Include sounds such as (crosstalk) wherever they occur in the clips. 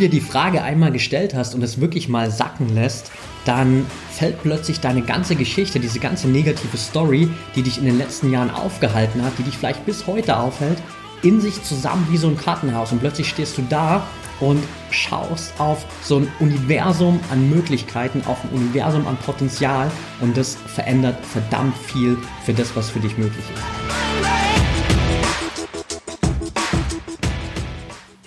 dir die Frage einmal gestellt hast und es wirklich mal sacken lässt, dann fällt plötzlich deine ganze Geschichte, diese ganze negative Story, die dich in den letzten Jahren aufgehalten hat, die dich vielleicht bis heute aufhält, in sich zusammen wie so ein Kartenhaus. Und plötzlich stehst du da und schaust auf so ein Universum an Möglichkeiten, auf ein Universum an Potenzial und das verändert verdammt viel für das, was für dich möglich ist.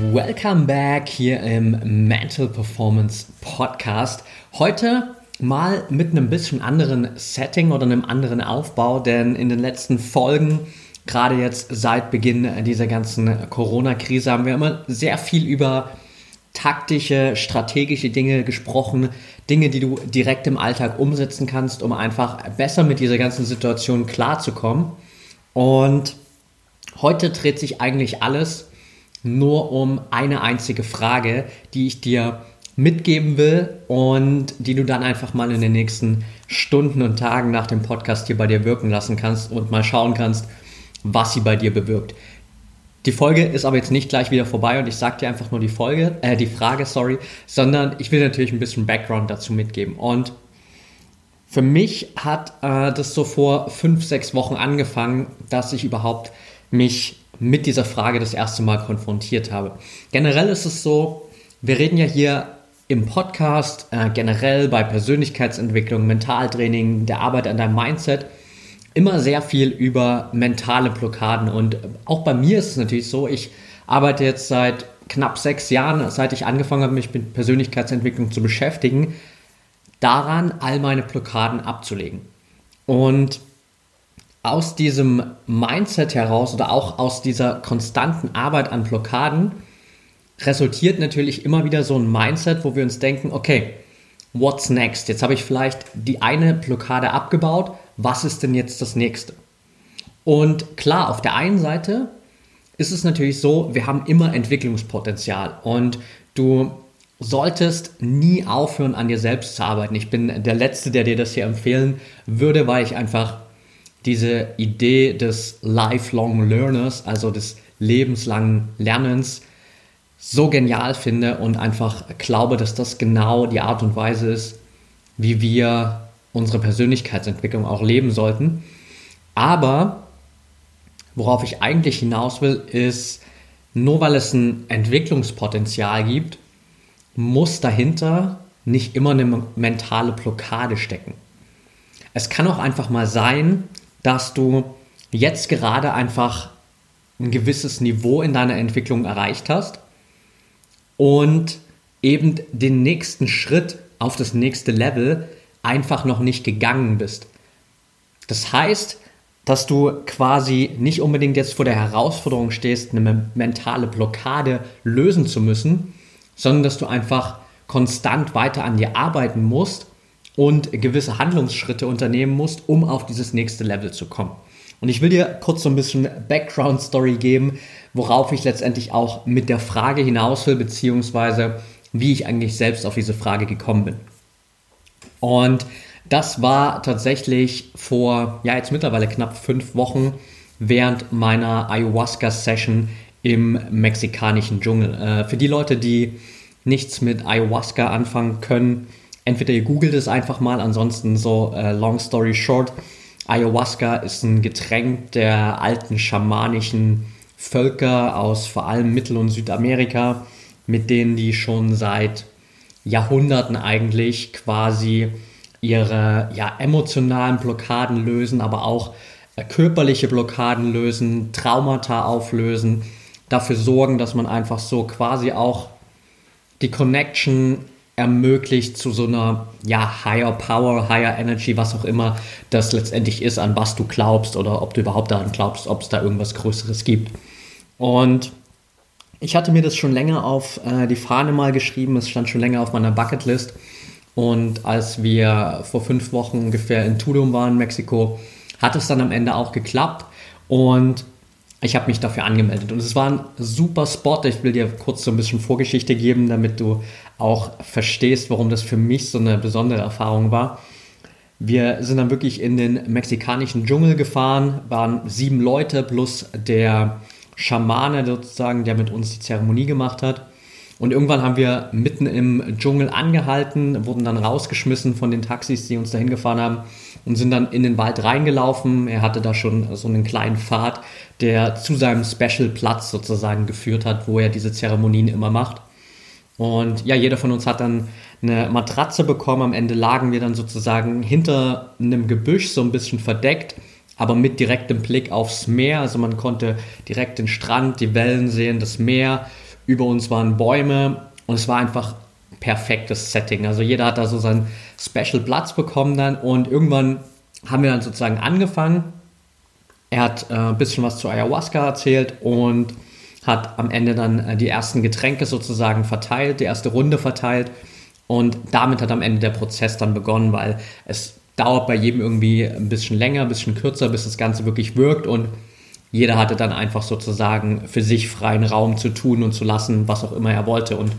Welcome back hier im Mental Performance Podcast. Heute mal mit einem bisschen anderen Setting oder einem anderen Aufbau, denn in den letzten Folgen, gerade jetzt seit Beginn dieser ganzen Corona-Krise, haben wir immer sehr viel über taktische, strategische Dinge gesprochen, Dinge, die du direkt im Alltag umsetzen kannst, um einfach besser mit dieser ganzen Situation klarzukommen. Und heute dreht sich eigentlich alles nur um eine einzige Frage, die ich dir mitgeben will und die du dann einfach mal in den nächsten Stunden und Tagen nach dem Podcast hier bei dir wirken lassen kannst und mal schauen kannst, was sie bei dir bewirkt. Die Folge ist aber jetzt nicht gleich wieder vorbei und ich sage dir einfach nur die Folge, äh, die Frage, sorry, sondern ich will natürlich ein bisschen Background dazu mitgeben. Und für mich hat äh, das so vor fünf, sechs Wochen angefangen, dass ich überhaupt mich mit dieser Frage das erste Mal konfrontiert habe. Generell ist es so, wir reden ja hier im Podcast, äh, generell bei Persönlichkeitsentwicklung, Mentaltraining, der Arbeit an deinem Mindset, immer sehr viel über mentale Blockaden. Und auch bei mir ist es natürlich so, ich arbeite jetzt seit knapp sechs Jahren, seit ich angefangen habe, mich mit Persönlichkeitsentwicklung zu beschäftigen, daran all meine Blockaden abzulegen. Und aus diesem Mindset heraus oder auch aus dieser konstanten Arbeit an Blockaden resultiert natürlich immer wieder so ein Mindset, wo wir uns denken, okay, what's next? Jetzt habe ich vielleicht die eine Blockade abgebaut, was ist denn jetzt das nächste? Und klar, auf der einen Seite ist es natürlich so, wir haben immer Entwicklungspotenzial und du solltest nie aufhören, an dir selbst zu arbeiten. Ich bin der Letzte, der dir das hier empfehlen würde, weil ich einfach diese Idee des Lifelong Learners, also des lebenslangen Lernens, so genial finde und einfach glaube, dass das genau die Art und Weise ist, wie wir unsere Persönlichkeitsentwicklung auch leben sollten. Aber worauf ich eigentlich hinaus will, ist, nur weil es ein Entwicklungspotenzial gibt, muss dahinter nicht immer eine mentale Blockade stecken. Es kann auch einfach mal sein, dass du jetzt gerade einfach ein gewisses Niveau in deiner Entwicklung erreicht hast und eben den nächsten Schritt auf das nächste Level einfach noch nicht gegangen bist. Das heißt, dass du quasi nicht unbedingt jetzt vor der Herausforderung stehst, eine mentale Blockade lösen zu müssen, sondern dass du einfach konstant weiter an dir arbeiten musst und gewisse Handlungsschritte unternehmen musst, um auf dieses nächste Level zu kommen. Und ich will dir kurz so ein bisschen Background Story geben, worauf ich letztendlich auch mit der Frage hinaus will, beziehungsweise wie ich eigentlich selbst auf diese Frage gekommen bin. Und das war tatsächlich vor, ja, jetzt mittlerweile knapp fünf Wochen während meiner Ayahuasca-Session im mexikanischen Dschungel. Äh, für die Leute, die nichts mit Ayahuasca anfangen können, entweder ihr googelt es einfach mal, ansonsten so äh, long story short, Ayahuasca ist ein Getränk der alten schamanischen Völker aus vor allem Mittel- und Südamerika, mit denen die schon seit Jahrhunderten eigentlich quasi ihre ja, emotionalen Blockaden lösen, aber auch äh, körperliche Blockaden lösen, Traumata auflösen, dafür sorgen, dass man einfach so quasi auch die Connection ermöglicht zu so einer ja, Higher Power, Higher Energy, was auch immer das letztendlich ist, an was du glaubst oder ob du überhaupt daran glaubst, ob es da irgendwas Größeres gibt. Und ich hatte mir das schon länger auf äh, die Fahne mal geschrieben, es stand schon länger auf meiner Bucketlist. Und als wir vor fünf Wochen ungefähr in Tulum waren, Mexiko, hat es dann am Ende auch geklappt. Und ich habe mich dafür angemeldet. Und es war ein super Spot. Ich will dir kurz so ein bisschen Vorgeschichte geben, damit du auch verstehst, warum das für mich so eine besondere Erfahrung war. Wir sind dann wirklich in den mexikanischen Dschungel gefahren, waren sieben Leute plus der Schamane sozusagen, der mit uns die Zeremonie gemacht hat. Und irgendwann haben wir mitten im Dschungel angehalten, wurden dann rausgeschmissen von den Taxis, die uns dahin gefahren haben und sind dann in den Wald reingelaufen. Er hatte da schon so einen kleinen Pfad, der zu seinem Special-Platz sozusagen geführt hat, wo er diese Zeremonien immer macht. Und ja, jeder von uns hat dann eine Matratze bekommen. Am Ende lagen wir dann sozusagen hinter einem Gebüsch, so ein bisschen verdeckt, aber mit direktem Blick aufs Meer. Also man konnte direkt den Strand, die Wellen sehen, das Meer über uns waren Bäume und es war einfach perfektes Setting. Also jeder hat da so seinen Special Platz bekommen dann und irgendwann haben wir dann sozusagen angefangen. Er hat äh, ein bisschen was zu Ayahuasca erzählt und hat am Ende dann äh, die ersten Getränke sozusagen verteilt, die erste Runde verteilt und damit hat am Ende der Prozess dann begonnen, weil es dauert bei jedem irgendwie ein bisschen länger, ein bisschen kürzer, bis das Ganze wirklich wirkt und jeder hatte dann einfach sozusagen für sich freien Raum zu tun und zu lassen, was auch immer er wollte. Und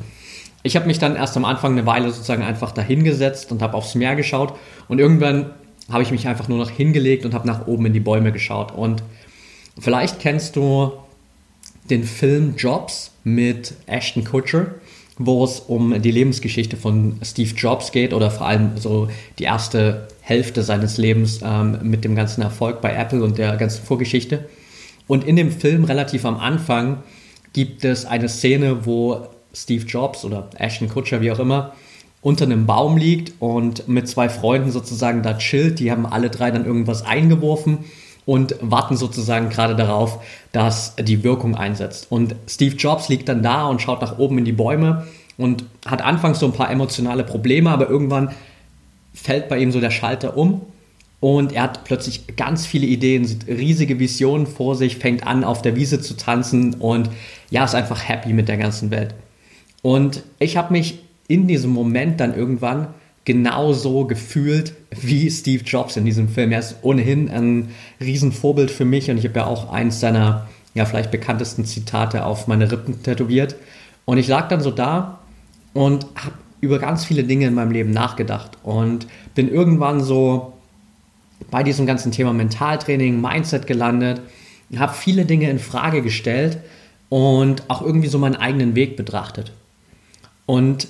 ich habe mich dann erst am Anfang eine Weile sozusagen einfach dahingesetzt und habe aufs Meer geschaut. Und irgendwann habe ich mich einfach nur noch hingelegt und habe nach oben in die Bäume geschaut. Und vielleicht kennst du den Film Jobs mit Ashton Kutcher, wo es um die Lebensgeschichte von Steve Jobs geht oder vor allem so die erste Hälfte seines Lebens ähm, mit dem ganzen Erfolg bei Apple und der ganzen Vorgeschichte. Und in dem Film relativ am Anfang gibt es eine Szene, wo Steve Jobs oder Ashton Kutcher, wie auch immer, unter einem Baum liegt und mit zwei Freunden sozusagen da chillt. Die haben alle drei dann irgendwas eingeworfen und warten sozusagen gerade darauf, dass die Wirkung einsetzt. Und Steve Jobs liegt dann da und schaut nach oben in die Bäume und hat anfangs so ein paar emotionale Probleme, aber irgendwann fällt bei ihm so der Schalter um und er hat plötzlich ganz viele Ideen, sieht riesige Visionen vor sich, fängt an, auf der Wiese zu tanzen und ja, ist einfach happy mit der ganzen Welt. Und ich habe mich in diesem Moment dann irgendwann genauso gefühlt wie Steve Jobs in diesem Film. Er ist ohnehin ein Riesenvorbild für mich und ich habe ja auch eins seiner ja vielleicht bekanntesten Zitate auf meine Rippen tätowiert. Und ich lag dann so da und habe über ganz viele Dinge in meinem Leben nachgedacht und bin irgendwann so bei diesem ganzen Thema Mentaltraining, Mindset gelandet, habe viele Dinge in Frage gestellt und auch irgendwie so meinen eigenen Weg betrachtet. Und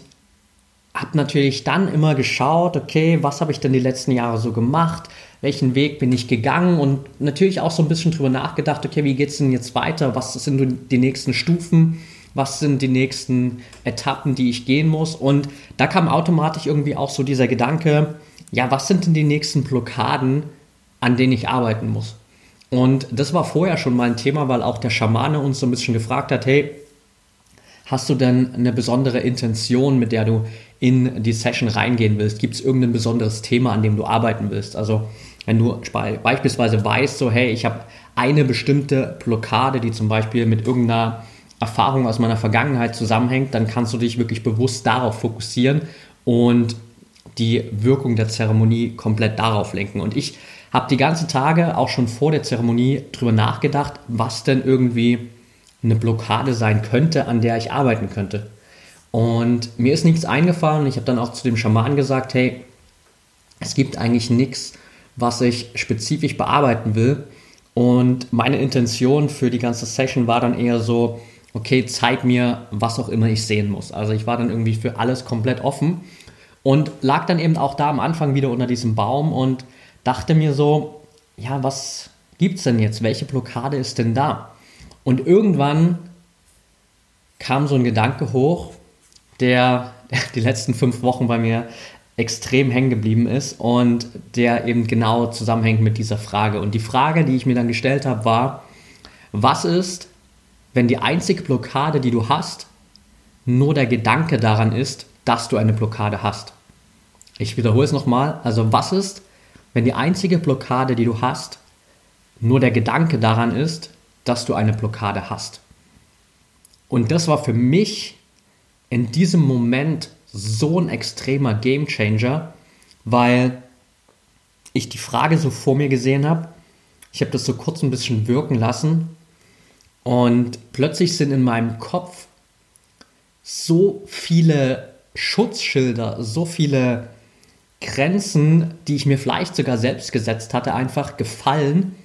habe natürlich dann immer geschaut, okay, was habe ich denn die letzten Jahre so gemacht? Welchen Weg bin ich gegangen? Und natürlich auch so ein bisschen drüber nachgedacht, okay, wie geht es denn jetzt weiter? Was sind die nächsten Stufen? Was sind die nächsten Etappen, die ich gehen muss? Und da kam automatisch irgendwie auch so dieser Gedanke, ja, was sind denn die nächsten Blockaden, an denen ich arbeiten muss? Und das war vorher schon mal ein Thema, weil auch der Schamane uns so ein bisschen gefragt hat, hey, hast du denn eine besondere Intention, mit der du in die Session reingehen willst? Gibt es irgendein besonderes Thema, an dem du arbeiten willst? Also wenn du beispielsweise weißt, so hey, ich habe eine bestimmte Blockade, die zum Beispiel mit irgendeiner Erfahrung aus meiner Vergangenheit zusammenhängt, dann kannst du dich wirklich bewusst darauf fokussieren und die Wirkung der Zeremonie komplett darauf lenken. Und ich habe die ganzen Tage auch schon vor der Zeremonie drüber nachgedacht, was denn irgendwie eine Blockade sein könnte, an der ich arbeiten könnte. Und mir ist nichts eingefallen. Ich habe dann auch zu dem Schaman gesagt, hey, es gibt eigentlich nichts, was ich spezifisch bearbeiten will. Und meine Intention für die ganze Session war dann eher so, okay, zeig mir, was auch immer ich sehen muss. Also ich war dann irgendwie für alles komplett offen und lag dann eben auch da am Anfang wieder unter diesem Baum und dachte mir so, ja, was gibt's denn jetzt? Welche Blockade ist denn da? Und irgendwann kam so ein Gedanke hoch, der (laughs) die letzten fünf Wochen bei mir extrem hängen geblieben ist und der eben genau zusammenhängt mit dieser Frage. Und die Frage, die ich mir dann gestellt habe, war, was ist, wenn die einzige Blockade, die du hast, nur der Gedanke daran ist, dass du eine Blockade hast. Ich wiederhole es nochmal. Also was ist, wenn die einzige Blockade, die du hast, nur der Gedanke daran ist, dass du eine Blockade hast? Und das war für mich in diesem Moment so ein extremer Game Changer, weil ich die Frage so vor mir gesehen habe. Ich habe das so kurz ein bisschen wirken lassen und plötzlich sind in meinem Kopf so viele Schutzschilder, so viele Grenzen, die ich mir vielleicht sogar selbst gesetzt hatte, einfach gefallen,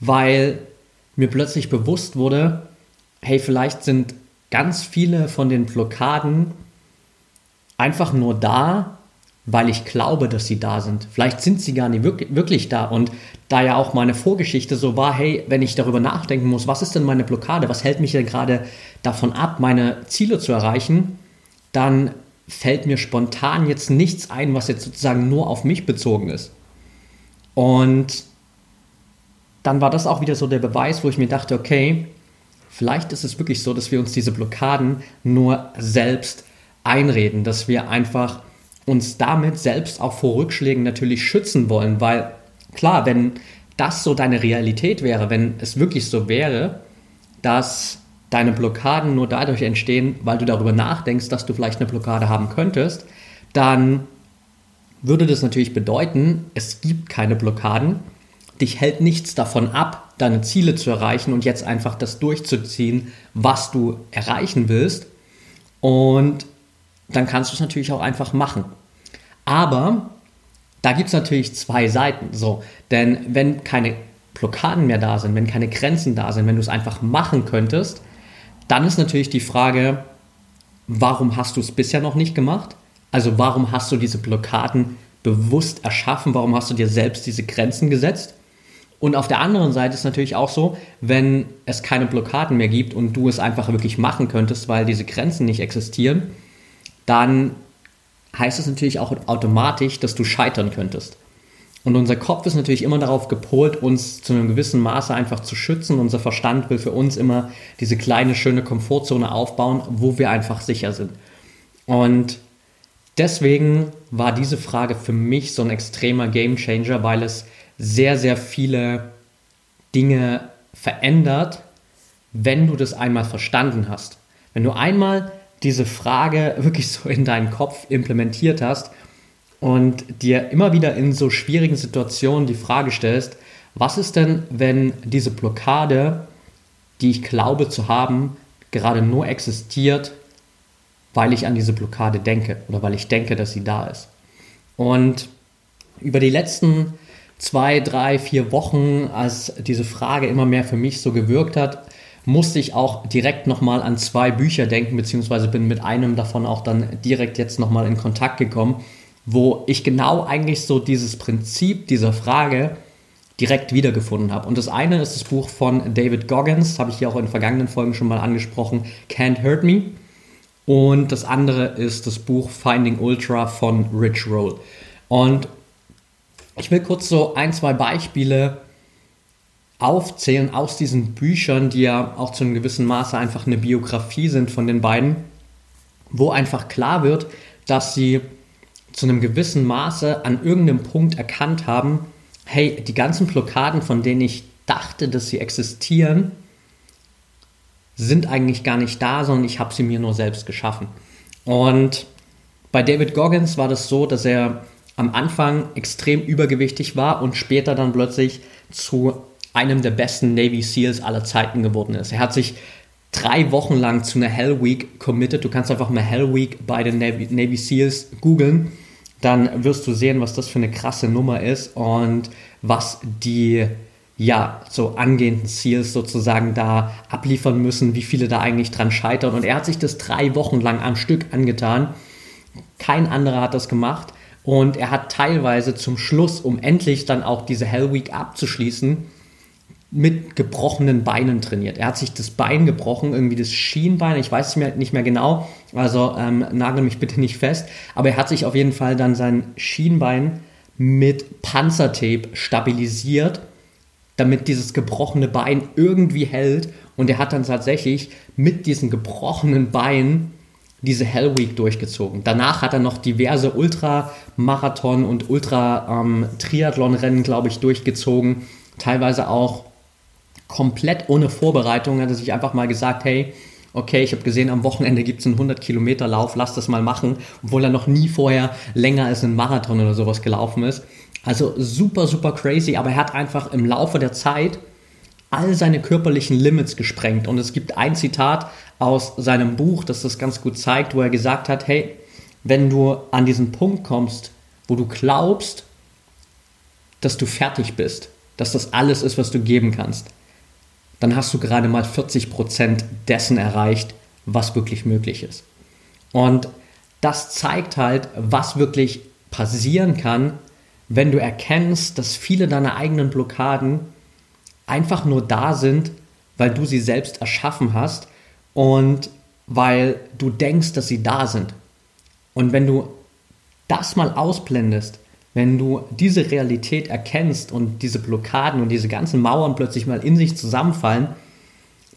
weil mir plötzlich bewusst wurde, hey, vielleicht sind ganz viele von den Blockaden einfach nur da, weil ich glaube, dass sie da sind. Vielleicht sind sie gar nicht wirklich da. Und da ja auch meine Vorgeschichte so war, hey, wenn ich darüber nachdenken muss, was ist denn meine Blockade, was hält mich denn gerade davon ab, meine Ziele zu erreichen, dann fällt mir spontan jetzt nichts ein, was jetzt sozusagen nur auf mich bezogen ist. Und dann war das auch wieder so der Beweis, wo ich mir dachte, okay, vielleicht ist es wirklich so, dass wir uns diese Blockaden nur selbst einreden, dass wir einfach uns damit selbst auch vor Rückschlägen natürlich schützen wollen, weil klar, wenn das so deine Realität wäre, wenn es wirklich so wäre, dass deine Blockaden nur dadurch entstehen, weil du darüber nachdenkst, dass du vielleicht eine Blockade haben könntest, dann würde das natürlich bedeuten, es gibt keine Blockaden, dich hält nichts davon ab, deine Ziele zu erreichen und jetzt einfach das durchzuziehen, was du erreichen willst. Und dann kannst du es natürlich auch einfach machen. Aber da gibt es natürlich zwei Seiten. So, denn wenn keine Blockaden mehr da sind, wenn keine Grenzen da sind, wenn du es einfach machen könntest, dann ist natürlich die Frage, warum hast du es bisher noch nicht gemacht? Also warum hast du diese Blockaden bewusst erschaffen? Warum hast du dir selbst diese Grenzen gesetzt? Und auf der anderen Seite ist natürlich auch so, wenn es keine Blockaden mehr gibt und du es einfach wirklich machen könntest, weil diese Grenzen nicht existieren, dann heißt es natürlich auch automatisch, dass du scheitern könntest. Und unser Kopf ist natürlich immer darauf gepolt, uns zu einem gewissen Maße einfach zu schützen. Unser Verstand will für uns immer diese kleine, schöne Komfortzone aufbauen, wo wir einfach sicher sind. Und deswegen war diese Frage für mich so ein extremer Game Changer, weil es sehr, sehr viele Dinge verändert, wenn du das einmal verstanden hast. Wenn du einmal diese Frage (laughs) wirklich so in deinen Kopf implementiert hast und dir immer wieder in so schwierigen Situationen die Frage stellst, was ist denn, wenn diese Blockade, die ich glaube zu haben, gerade nur existiert, weil ich an diese Blockade denke oder weil ich denke, dass sie da ist. Und über die letzten zwei, drei, vier Wochen, als diese Frage immer mehr für mich so gewirkt hat, musste ich auch direkt nochmal an zwei Bücher denken, beziehungsweise bin mit einem davon auch dann direkt jetzt nochmal in Kontakt gekommen, wo ich genau eigentlich so dieses Prinzip dieser Frage direkt wiedergefunden habe. Und das eine ist das Buch von David Goggins, habe ich hier auch in vergangenen Folgen schon mal angesprochen, Can't Hurt Me. Und das andere ist das Buch Finding Ultra von Rich Roll. Und ich will kurz so ein, zwei Beispiele aufzählen aus diesen Büchern, die ja auch zu einem gewissen Maße einfach eine Biografie sind von den beiden, wo einfach klar wird, dass sie zu einem gewissen Maße an irgendeinem Punkt erkannt haben, hey, die ganzen Blockaden, von denen ich dachte, dass sie existieren, sind eigentlich gar nicht da, sondern ich habe sie mir nur selbst geschaffen. Und bei David Goggins war das so, dass er am Anfang extrem übergewichtig war und später dann plötzlich zu einem der besten Navy SEALs aller Zeiten geworden ist. Er hat sich drei Wochen lang zu einer Hell Week committed. Du kannst einfach mal Hell Week bei den Navy, Navy SEALs googeln. Dann wirst du sehen, was das für eine krasse Nummer ist und was die ja, so angehenden Seals sozusagen da abliefern müssen, wie viele da eigentlich dran scheitern. Und er hat sich das drei Wochen lang am Stück angetan. Kein anderer hat das gemacht. Und er hat teilweise zum Schluss, um endlich dann auch diese Hell Week abzuschließen, mit gebrochenen Beinen trainiert. Er hat sich das Bein gebrochen, irgendwie das Schienbein, ich weiß es nicht mehr genau, also ähm, nagel mich bitte nicht fest, aber er hat sich auf jeden Fall dann sein Schienbein mit Panzertape stabilisiert, damit dieses gebrochene Bein irgendwie hält. Und er hat dann tatsächlich mit diesem gebrochenen Bein diese Hell Week durchgezogen. Danach hat er noch diverse Ultramarathon und Ultra-Triathlon-Rennen, ähm, glaube ich, durchgezogen. Teilweise auch komplett ohne Vorbereitung hat er sich einfach mal gesagt, hey, okay, ich habe gesehen, am Wochenende gibt es einen 100 Kilometer Lauf, lass das mal machen, obwohl er noch nie vorher länger als ein Marathon oder sowas gelaufen ist. Also super, super crazy, aber er hat einfach im Laufe der Zeit all seine körperlichen Limits gesprengt. Und es gibt ein Zitat aus seinem Buch, das das ganz gut zeigt, wo er gesagt hat, hey, wenn du an diesen Punkt kommst, wo du glaubst, dass du fertig bist, dass das alles ist, was du geben kannst, dann hast du gerade mal 40% dessen erreicht, was wirklich möglich ist. Und das zeigt halt, was wirklich passieren kann, wenn du erkennst, dass viele deiner eigenen Blockaden einfach nur da sind, weil du sie selbst erschaffen hast und weil du denkst, dass sie da sind. Und wenn du das mal ausblendest, wenn du diese Realität erkennst und diese Blockaden und diese ganzen Mauern plötzlich mal in sich zusammenfallen,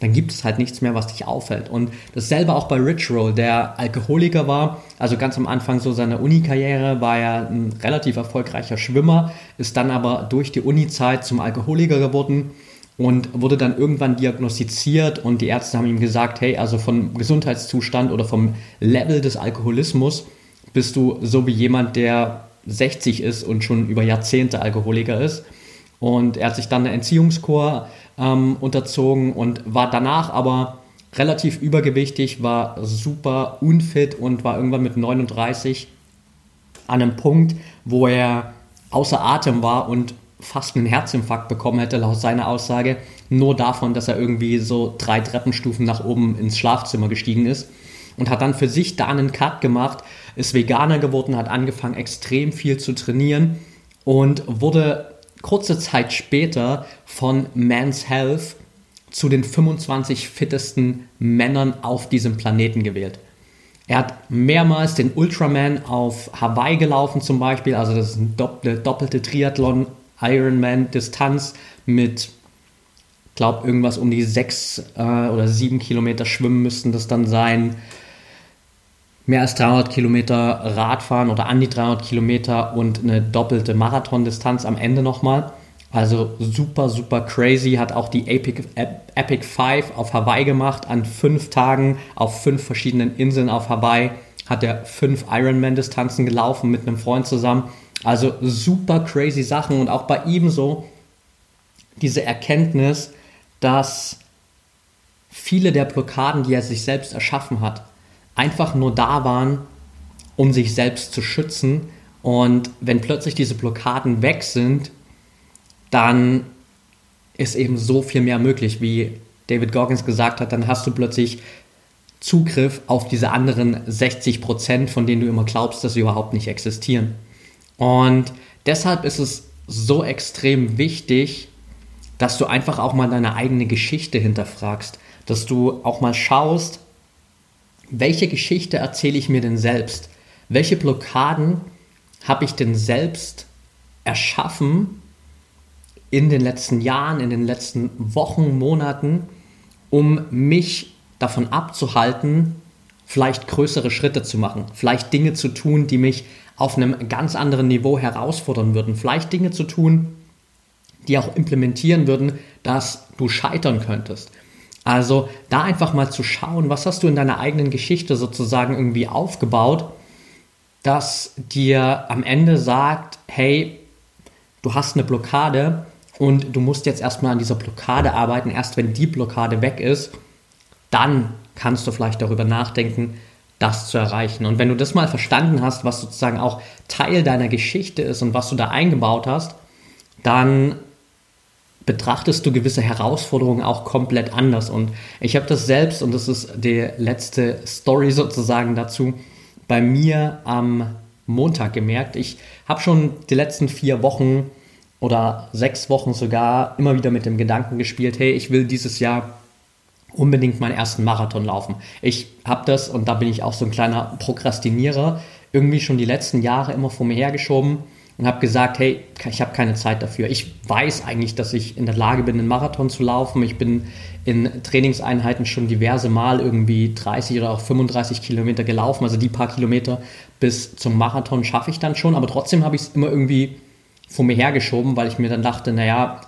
dann gibt es halt nichts mehr, was dich auffällt. Und dasselbe auch bei Rich Roll, der Alkoholiker war, also ganz am Anfang so seiner Uni-Karriere war er ein relativ erfolgreicher Schwimmer, ist dann aber durch die Uni-Zeit zum Alkoholiker geworden und wurde dann irgendwann diagnostiziert und die Ärzte haben ihm gesagt, hey, also vom Gesundheitszustand oder vom Level des Alkoholismus bist du so wie jemand, der 60 ist und schon über Jahrzehnte Alkoholiker ist. Und er hat sich dann eine Entziehungskur ähm, unterzogen und war danach aber relativ übergewichtig, war super unfit und war irgendwann mit 39 an einem Punkt, wo er außer Atem war und fast einen Herzinfarkt bekommen hätte, laut seiner Aussage, nur davon, dass er irgendwie so drei Treppenstufen nach oben ins Schlafzimmer gestiegen ist und hat dann für sich da einen Cut gemacht, ist Veganer geworden, hat angefangen extrem viel zu trainieren und wurde kurze Zeit später von Man's Health zu den 25 fittesten Männern auf diesem Planeten gewählt. Er hat mehrmals den Ultraman auf Hawaii gelaufen zum Beispiel, also das ist eine doppelte Triathlon Ironman-Distanz mit, glaube irgendwas um die sechs äh, oder sieben Kilometer schwimmen müssten das dann sein. Mehr als 300 Kilometer Radfahren oder an die 300 Kilometer und eine doppelte Marathondistanz am Ende nochmal. Also super, super crazy. Hat auch die Epic, Epic Five auf Hawaii gemacht. An fünf Tagen auf fünf verschiedenen Inseln auf Hawaii hat er fünf Ironman-Distanzen gelaufen mit einem Freund zusammen. Also super crazy Sachen und auch bei ihm so diese Erkenntnis, dass viele der Blockaden, die er sich selbst erschaffen hat, einfach nur da waren, um sich selbst zu schützen. Und wenn plötzlich diese Blockaden weg sind, dann ist eben so viel mehr möglich, wie David Goggins gesagt hat, dann hast du plötzlich Zugriff auf diese anderen 60 Prozent, von denen du immer glaubst, dass sie überhaupt nicht existieren. Und deshalb ist es so extrem wichtig, dass du einfach auch mal deine eigene Geschichte hinterfragst, dass du auch mal schaust, welche Geschichte erzähle ich mir denn selbst? Welche Blockaden habe ich denn selbst erschaffen in den letzten Jahren, in den letzten Wochen, Monaten, um mich davon abzuhalten, vielleicht größere Schritte zu machen, vielleicht Dinge zu tun, die mich auf einem ganz anderen Niveau herausfordern würden. Vielleicht Dinge zu tun, die auch implementieren würden, dass du scheitern könntest. Also da einfach mal zu schauen, was hast du in deiner eigenen Geschichte sozusagen irgendwie aufgebaut, dass dir am Ende sagt, hey, du hast eine Blockade und du musst jetzt erstmal an dieser Blockade arbeiten. Erst wenn die Blockade weg ist, dann kannst du vielleicht darüber nachdenken, das zu erreichen. Und wenn du das mal verstanden hast, was sozusagen auch Teil deiner Geschichte ist und was du da eingebaut hast, dann betrachtest du gewisse Herausforderungen auch komplett anders. Und ich habe das selbst, und das ist die letzte Story sozusagen dazu, bei mir am Montag gemerkt. Ich habe schon die letzten vier Wochen oder sechs Wochen sogar immer wieder mit dem Gedanken gespielt, hey, ich will dieses Jahr unbedingt meinen ersten Marathon laufen. Ich habe das, und da bin ich auch so ein kleiner Prokrastinierer, irgendwie schon die letzten Jahre immer vor mir hergeschoben und habe gesagt, hey, ich habe keine Zeit dafür. Ich weiß eigentlich, dass ich in der Lage bin, einen Marathon zu laufen. Ich bin in Trainingseinheiten schon diverse Mal irgendwie 30 oder auch 35 Kilometer gelaufen. Also die paar Kilometer bis zum Marathon schaffe ich dann schon. Aber trotzdem habe ich es immer irgendwie vor mir hergeschoben, weil ich mir dann dachte, naja,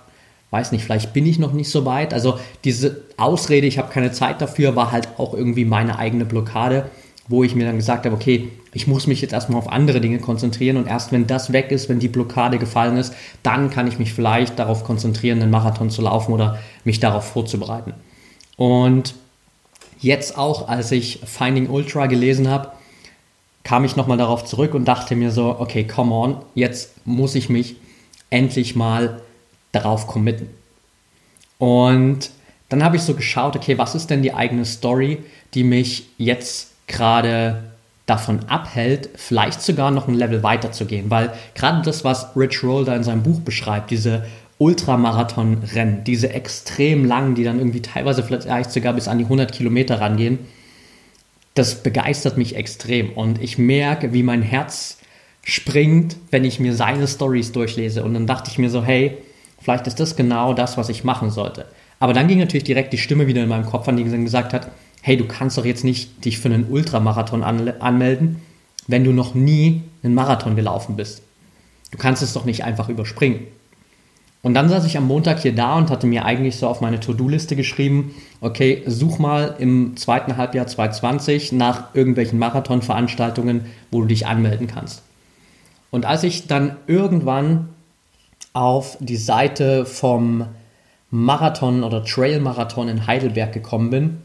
weiß nicht, vielleicht bin ich noch nicht so weit. Also diese Ausrede, ich habe keine Zeit dafür, war halt auch irgendwie meine eigene Blockade, wo ich mir dann gesagt habe, okay, ich muss mich jetzt erstmal auf andere Dinge konzentrieren und erst wenn das weg ist, wenn die Blockade gefallen ist, dann kann ich mich vielleicht darauf konzentrieren, einen Marathon zu laufen oder mich darauf vorzubereiten. Und jetzt auch, als ich Finding Ultra gelesen habe, kam ich nochmal darauf zurück und dachte mir so, okay, come on, jetzt muss ich mich endlich mal darauf committen. Und dann habe ich so geschaut, okay, was ist denn die eigene Story, die mich jetzt gerade davon abhält, vielleicht sogar noch ein Level weiter zu gehen. Weil gerade das, was Rich Roll da in seinem Buch beschreibt, diese Ultramarathon-Rennen, diese extrem langen, die dann irgendwie teilweise vielleicht sogar bis an die 100 Kilometer rangehen, das begeistert mich extrem. Und ich merke, wie mein Herz springt, wenn ich mir seine Stories durchlese. Und dann dachte ich mir so, hey, vielleicht ist das genau das, was ich machen sollte. Aber dann ging natürlich direkt die Stimme wieder in meinem Kopf an, die gesagt hat, hey, du kannst doch jetzt nicht dich für einen Ultramarathon anmelden, wenn du noch nie einen Marathon gelaufen bist. Du kannst es doch nicht einfach überspringen. Und dann saß ich am Montag hier da und hatte mir eigentlich so auf meine To-Do-Liste geschrieben, okay, such mal im zweiten Halbjahr 2020 nach irgendwelchen Marathonveranstaltungen, wo du dich anmelden kannst. Und als ich dann irgendwann auf die Seite vom Marathon oder Trail-Marathon in Heidelberg gekommen bin,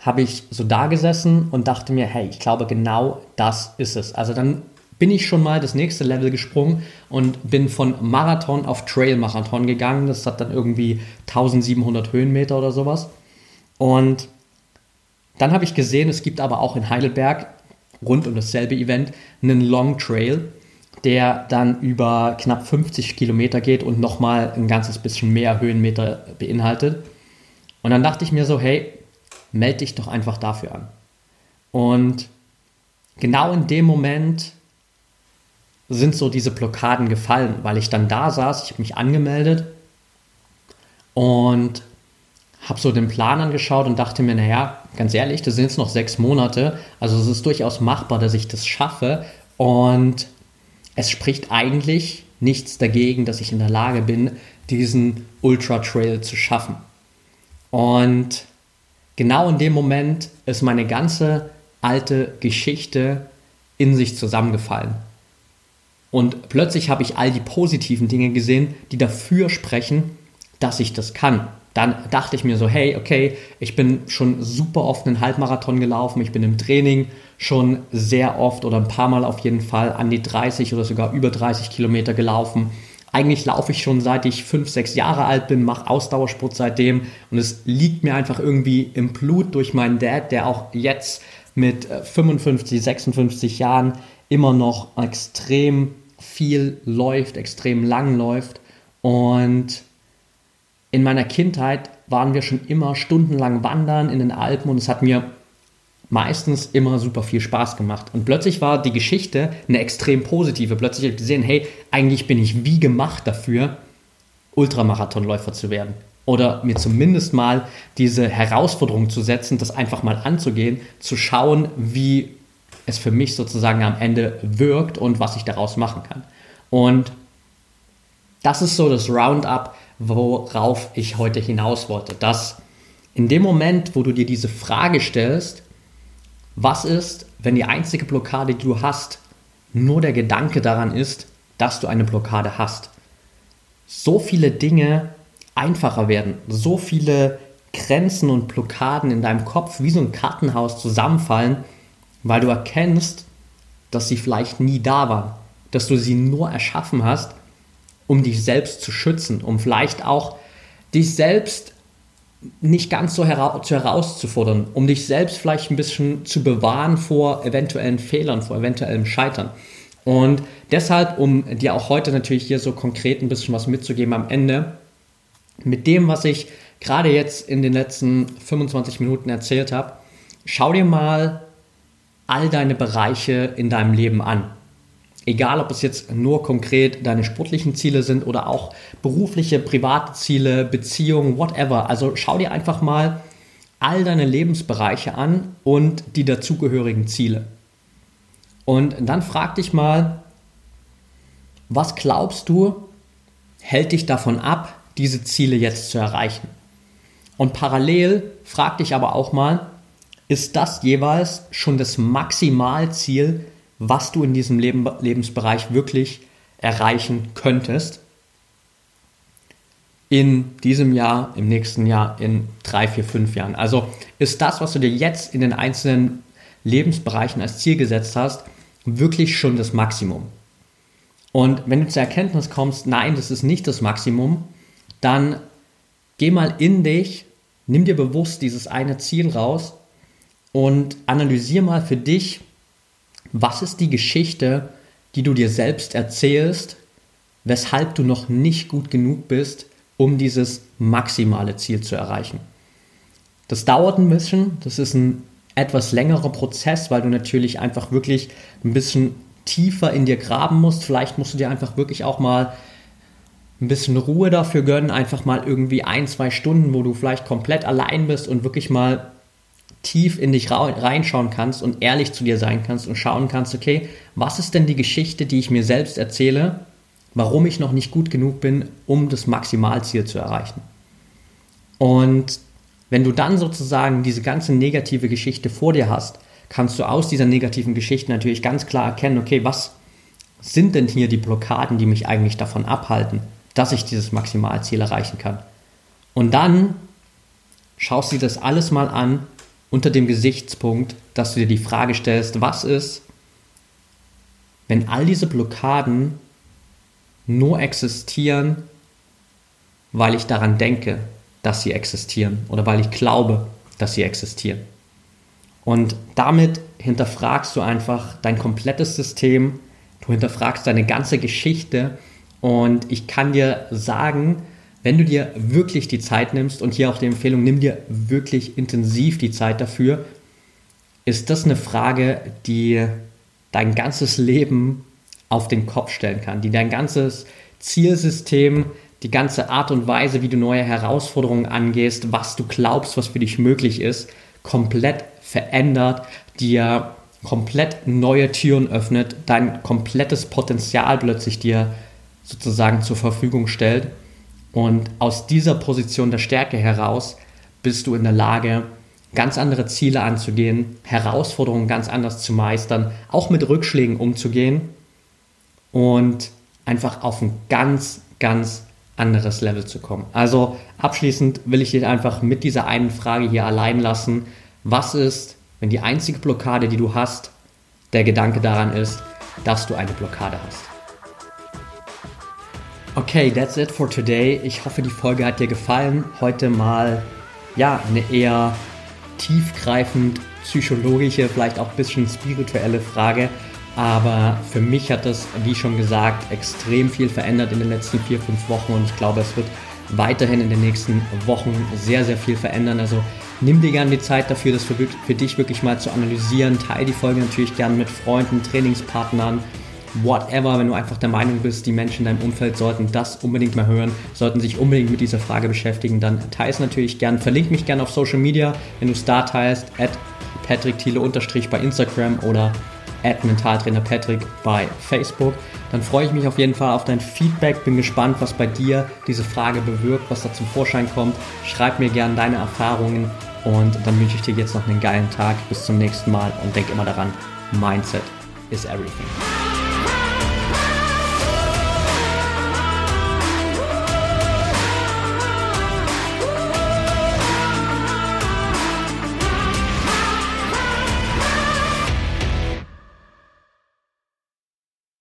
habe ich so da gesessen und dachte mir, hey, ich glaube, genau das ist es. Also dann bin ich schon mal das nächste Level gesprungen und bin von Marathon auf Trail-Marathon gegangen. Das hat dann irgendwie 1700 Höhenmeter oder sowas. Und dann habe ich gesehen, es gibt aber auch in Heidelberg rund um dasselbe Event einen Long Trail, der dann über knapp 50 Kilometer geht und nochmal ein ganzes bisschen mehr Höhenmeter beinhaltet. Und dann dachte ich mir so, hey, melde dich doch einfach dafür an. Und genau in dem Moment sind so diese Blockaden gefallen, weil ich dann da saß, ich habe mich angemeldet und habe so den Plan angeschaut und dachte mir, naja, ganz ehrlich, das sind jetzt noch sechs Monate, also es ist durchaus machbar, dass ich das schaffe und es spricht eigentlich nichts dagegen, dass ich in der Lage bin, diesen Ultra Trail zu schaffen. Und genau in dem Moment ist meine ganze alte Geschichte in sich zusammengefallen. Und plötzlich habe ich all die positiven Dinge gesehen, die dafür sprechen, dass ich das kann. Dann dachte ich mir so, hey, okay, ich bin schon super oft einen Halbmarathon gelaufen, ich bin im Training schon sehr oft oder ein paar Mal auf jeden Fall an die 30 oder sogar über 30 Kilometer gelaufen. Eigentlich laufe ich schon seit ich fünf, sechs Jahre alt bin, mache Ausdauersport seitdem und es liegt mir einfach irgendwie im Blut durch meinen Dad, der auch jetzt mit 55, äh, 56 Jahren immer noch extrem viel läuft, extrem lang läuft. Und in meiner Kindheit waren wir schon immer stundenlang wandern in den Alpen und es hat mir meistens immer super viel Spaß gemacht. Und plötzlich war die Geschichte eine extrem positive. Plötzlich habe ich gesehen, hey, eigentlich bin ich wie gemacht dafür, Ultramarathonläufer zu werden. Oder mir zumindest mal diese Herausforderung zu setzen, das einfach mal anzugehen, zu schauen, wie es für mich sozusagen am Ende wirkt und was ich daraus machen kann. Und das ist so das Roundup, worauf ich heute hinaus wollte. Dass in dem Moment, wo du dir diese Frage stellst, was ist, wenn die einzige Blockade, die du hast, nur der Gedanke daran ist, dass du eine Blockade hast? So viele Dinge einfacher werden, so viele Grenzen und Blockaden in deinem Kopf wie so ein Kartenhaus zusammenfallen, weil du erkennst, dass sie vielleicht nie da waren, dass du sie nur erschaffen hast, um dich selbst zu schützen, um vielleicht auch dich selbst nicht ganz so hera herauszufordern, um dich selbst vielleicht ein bisschen zu bewahren vor eventuellen Fehlern, vor eventuellem Scheitern. Und deshalb, um dir auch heute natürlich hier so konkret ein bisschen was mitzugeben am Ende, mit dem, was ich gerade jetzt in den letzten 25 Minuten erzählt habe, schau dir mal all deine Bereiche in deinem Leben an. Egal, ob es jetzt nur konkret deine sportlichen Ziele sind oder auch berufliche, private Ziele, Beziehungen, whatever. Also schau dir einfach mal all deine Lebensbereiche an und die dazugehörigen Ziele. Und dann frag dich mal, was glaubst du, hält dich davon ab, diese Ziele jetzt zu erreichen. Und parallel frag dich aber auch mal, ist das jeweils schon das Maximalziel, was du in diesem Leben, Lebensbereich wirklich erreichen könntest? In diesem Jahr, im nächsten Jahr, in drei, vier, fünf Jahren. Also ist das, was du dir jetzt in den einzelnen Lebensbereichen als Ziel gesetzt hast, wirklich schon das Maximum. Und wenn du zur Erkenntnis kommst, nein, das ist nicht das Maximum, dann geh mal in dich, nimm dir bewusst dieses eine Ziel raus und analysier mal für dich, was ist die Geschichte, die du dir selbst erzählst, weshalb du noch nicht gut genug bist, um dieses maximale Ziel zu erreichen. Das dauert ein bisschen, das ist ein etwas längerer Prozess, weil du natürlich einfach wirklich ein bisschen tiefer in dir graben musst. Vielleicht musst du dir einfach wirklich auch mal ein bisschen Ruhe dafür gönnen, einfach mal irgendwie ein, zwei Stunden, wo du vielleicht komplett allein bist und wirklich mal tief in dich reinschauen kannst und ehrlich zu dir sein kannst und schauen kannst, okay, was ist denn die Geschichte, die ich mir selbst erzähle, warum ich noch nicht gut genug bin, um das Maximalziel zu erreichen. Und wenn du dann sozusagen diese ganze negative Geschichte vor dir hast, kannst du aus dieser negativen Geschichte natürlich ganz klar erkennen, okay, was sind denn hier die Blockaden, die mich eigentlich davon abhalten, dass ich dieses Maximalziel erreichen kann. Und dann schaust du dir das alles mal an unter dem Gesichtspunkt, dass du dir die Frage stellst, was ist, wenn all diese Blockaden nur existieren, weil ich daran denke, dass sie existieren oder weil ich glaube, dass sie existieren. Und damit hinterfragst du einfach dein komplettes System, du hinterfragst deine ganze Geschichte und ich kann dir sagen, wenn du dir wirklich die Zeit nimmst und hier auch die Empfehlung, nimm dir wirklich intensiv die Zeit dafür, ist das eine Frage, die dein ganzes Leben auf den Kopf stellen kann, die dein ganzes Zielsystem die ganze Art und Weise, wie du neue Herausforderungen angehst, was du glaubst, was für dich möglich ist, komplett verändert, dir komplett neue Türen öffnet, dein komplettes Potenzial plötzlich dir sozusagen zur Verfügung stellt. Und aus dieser Position der Stärke heraus bist du in der Lage, ganz andere Ziele anzugehen, Herausforderungen ganz anders zu meistern, auch mit Rückschlägen umzugehen und einfach auf ein ganz, ganz anderes Level zu kommen. Also abschließend will ich dich einfach mit dieser einen Frage hier allein lassen. Was ist, wenn die einzige Blockade, die du hast, der Gedanke daran ist, dass du eine Blockade hast? Okay, that's it for today. Ich hoffe, die Folge hat dir gefallen. Heute mal, ja, eine eher tiefgreifend psychologische, vielleicht auch ein bisschen spirituelle Frage. Aber für mich hat das, wie schon gesagt, extrem viel verändert in den letzten vier, fünf Wochen und ich glaube, es wird weiterhin in den nächsten Wochen sehr, sehr viel verändern. Also nimm dir gerne die Zeit dafür, das für, für dich wirklich mal zu analysieren. Teil die Folge natürlich gerne mit Freunden, Trainingspartnern, whatever, wenn du einfach der Meinung bist, die Menschen in deinem Umfeld sollten das unbedingt mal hören, sollten sich unbedingt mit dieser Frage beschäftigen, dann teile es natürlich gern. Verlink mich gerne auf Social Media, wenn du es da teilst, at Patrick Thiele unterstrich bei Instagram oder Mentaltrainer Patrick bei Facebook. Dann freue ich mich auf jeden Fall auf dein Feedback. Bin gespannt, was bei dir diese Frage bewirkt, was da zum Vorschein kommt. Schreib mir gerne deine Erfahrungen und dann wünsche ich dir jetzt noch einen geilen Tag. Bis zum nächsten Mal und denk immer daran, Mindset is everything.